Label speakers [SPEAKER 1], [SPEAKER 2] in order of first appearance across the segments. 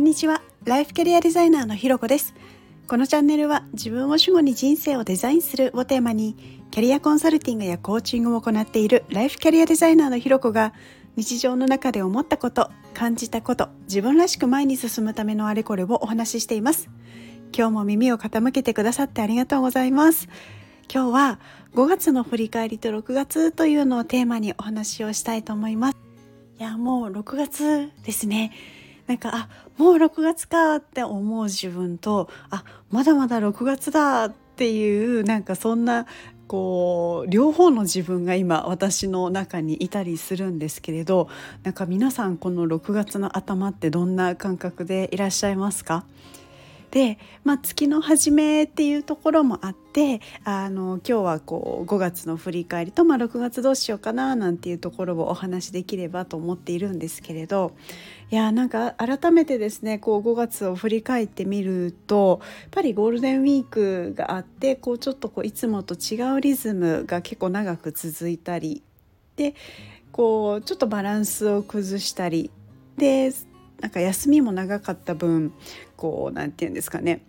[SPEAKER 1] んにちは。ライフキャリアデザイナーのひろこです。このチャンネルは自分を主語に人生をデザインするをテーマにキャリアコンサルティングやコーチングを行っているライフキャリアデザイナーのひろこが日常の中で思ったこと感じたこと自分らしく前に進むためのあれこれをお話ししています。今日も耳を傾けてくださってありがとうございます。今日は5月の振り返りと6月というのをテーマにお話をしたいと思います。いやもう6月ですね。なんかあもう6月かって思う自分とあまだまだ6月だっていうなんかそんなこう両方の自分が今私の中にいたりするんですけれどなんか皆さんこの6月の頭ってどんな感覚でいらっしゃいますか？で、まあ、月の初めっていうところもあってあの今日はこう5月の振り返りと、まあ、6月どうしようかななんていうところをお話しできればと思っているんですけれどいやなんか改めてですねこう5月を振り返ってみるとやっぱりゴールデンウィークがあってこうちょっとこういつもと違うリズムが結構長く続いたりでこうちょっとバランスを崩したりでなんか休みも長かった分こう何て言うんですかね。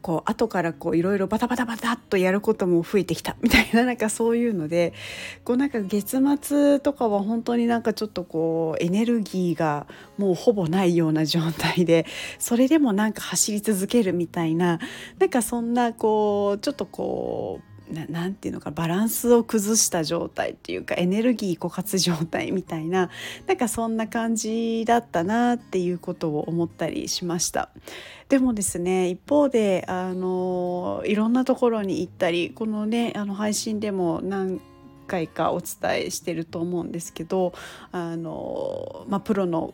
[SPEAKER 1] こう後からこういろいろバタバタバタっとやることも増えてきた。みたいななんかそういうのでこうなんか月末とかは本当になんかちょっとこうエネルギーがもうほぼないような状態でそれでもなんか走り続けるみたいななんかそんなこうちょっとこう何て言うのかバランスを崩した状態っていうかエネルギー枯渇状態みたいななんかそんな感じだったなっていうことを思ったりしました。でもですね一方であのいろんなところに行ったりこのねあの配信でも何回かお伝えしてると思うんですけどあの、まあ、プロの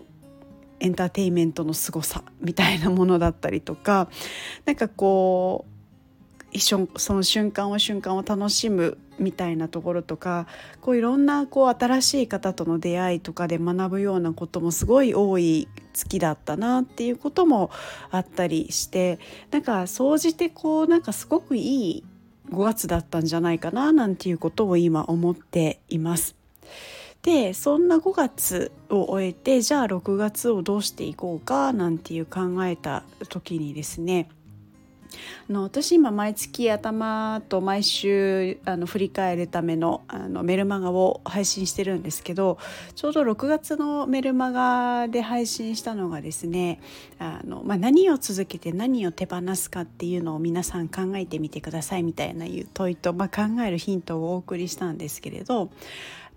[SPEAKER 1] エンターテインメントの凄さみたいなものだったりとかなんかこうその瞬間を瞬間を楽しむみたいなところとかこういろんなこう新しい方との出会いとかで学ぶようなこともすごい多い月だったなっていうこともあったりしてなんか総じてこうなんかすごくいい5月だったんじゃないかななんていうことを今思っています。でそんな5月を終えてじゃあ6月をどうしていこうかなんていう考えた時にですねの私今毎月頭と毎週あの振り返るためのあのメルマガを配信してるんですけどちょうど6月のメルマガで配信したのがですねあの、まあ、何を続けて何を手放すかっていうのを皆さん考えてみてくださいみたいな問いと、まあ、考えるヒントをお送りしたんですけれど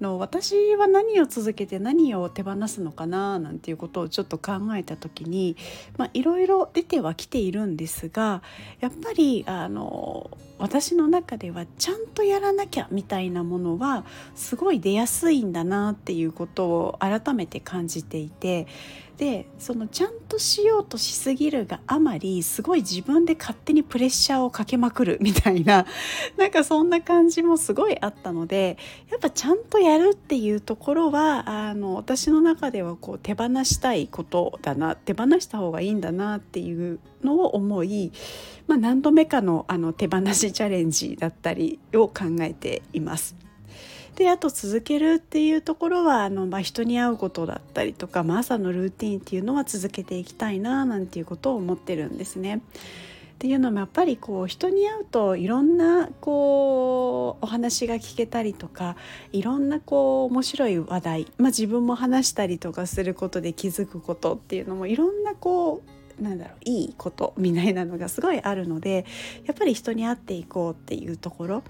[SPEAKER 1] の私は何を続けて何を手放すのかななんていうことをちょっと考えた時にいろいろ出てはきているんですがやっぱりあの私の中ではちゃんとやらなきゃみたいなものはすごい出やすいんだなっていうことを改めて感じていてでそのちゃんとしようとしすぎるがあまりすごい自分で勝手にプレッシャーをかけまくるみたいななんかそんな感じもすごいあったのでやっぱちゃんとややるっていうところはあの私の中ではこう手放したいことだな手放した方がいいんだなっていうのを思い、まあ、何度目かのあの手放しチャレンジだったりを考えています。であと続けるっていうところはあの、まあ、人に会うことだったりとか、まあ、朝のルーティンっていうのは続けていきたいななんていうことを思ってるんですね。っていうのもやっぱりこう人に会うといろんなこうお話が聞けたりとかいろんなこう面白い話題、まあ、自分も話したりとかすることで気づくことっていうのもいろんなこうなんだろういいことみたいなのがすごいあるのでやっぱり人に会っていこうっていうところ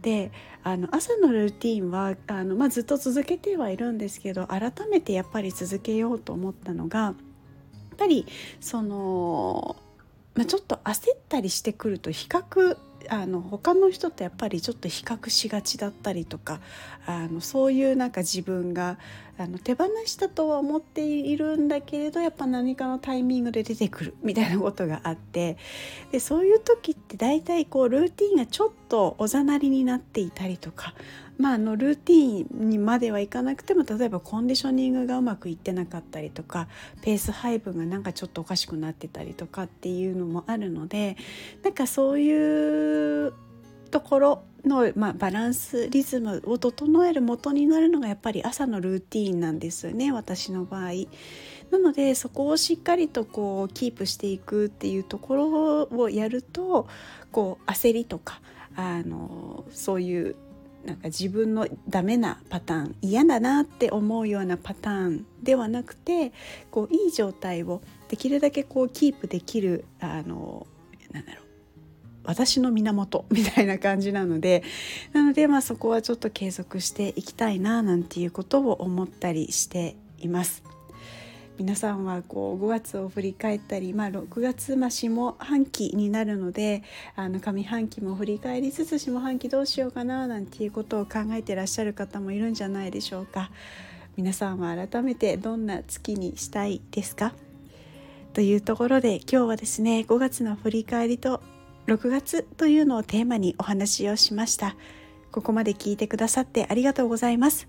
[SPEAKER 1] であの朝のルーティンはあの、まあ、ずっと続けてはいるんですけど改めてやっぱり続けようと思ったのがやっぱりその、まあ、ちょっと焦ったりしてくると比較あの他の人とやっぱりちょっと比較しがちだったりとかあのそういうなんか自分があの手放したとは思っているんだけれどやっぱ何かのタイミングで出てくるみたいなことがあってでそういう時って大体こうルーティンがちょっとおざなりになっていたりとかまあ、あのルーティンにまではいかなくても例えばコンディショニングがうまくいってなかったりとかペース配分がなんかちょっとおかしくなってたりとかっていうのもあるのでなんかそういうところの、まあ、バランスリズムを整える元になるのがやっぱり朝のルーティーンなんですよね私の場合。なのでそこをしっかりとこうキープしていくっていうところをやるとこう焦りとかあのそういうなんか自分のダメなパターン嫌だなって思うようなパターンではなくてこういい状態をできるだけこうキープできるあのなんだろう私の源みたいな感じなのでなのでまあそこはちょっと継続していきたいななんていうことを思ったりしています。皆さんはこう5月を振り返ったり、まあ、6月、まあ、下半期になるのであの上半期も振り返りつつ下半期どうしようかななんていうことを考えてらっしゃる方もいるんじゃないでしょうか。皆さんは改めてどんな月にしたいですか？というところで今日はですね5月の振り返りと6月というのをテーマにお話をしました。ここまで聞いてくださってありがとうございます。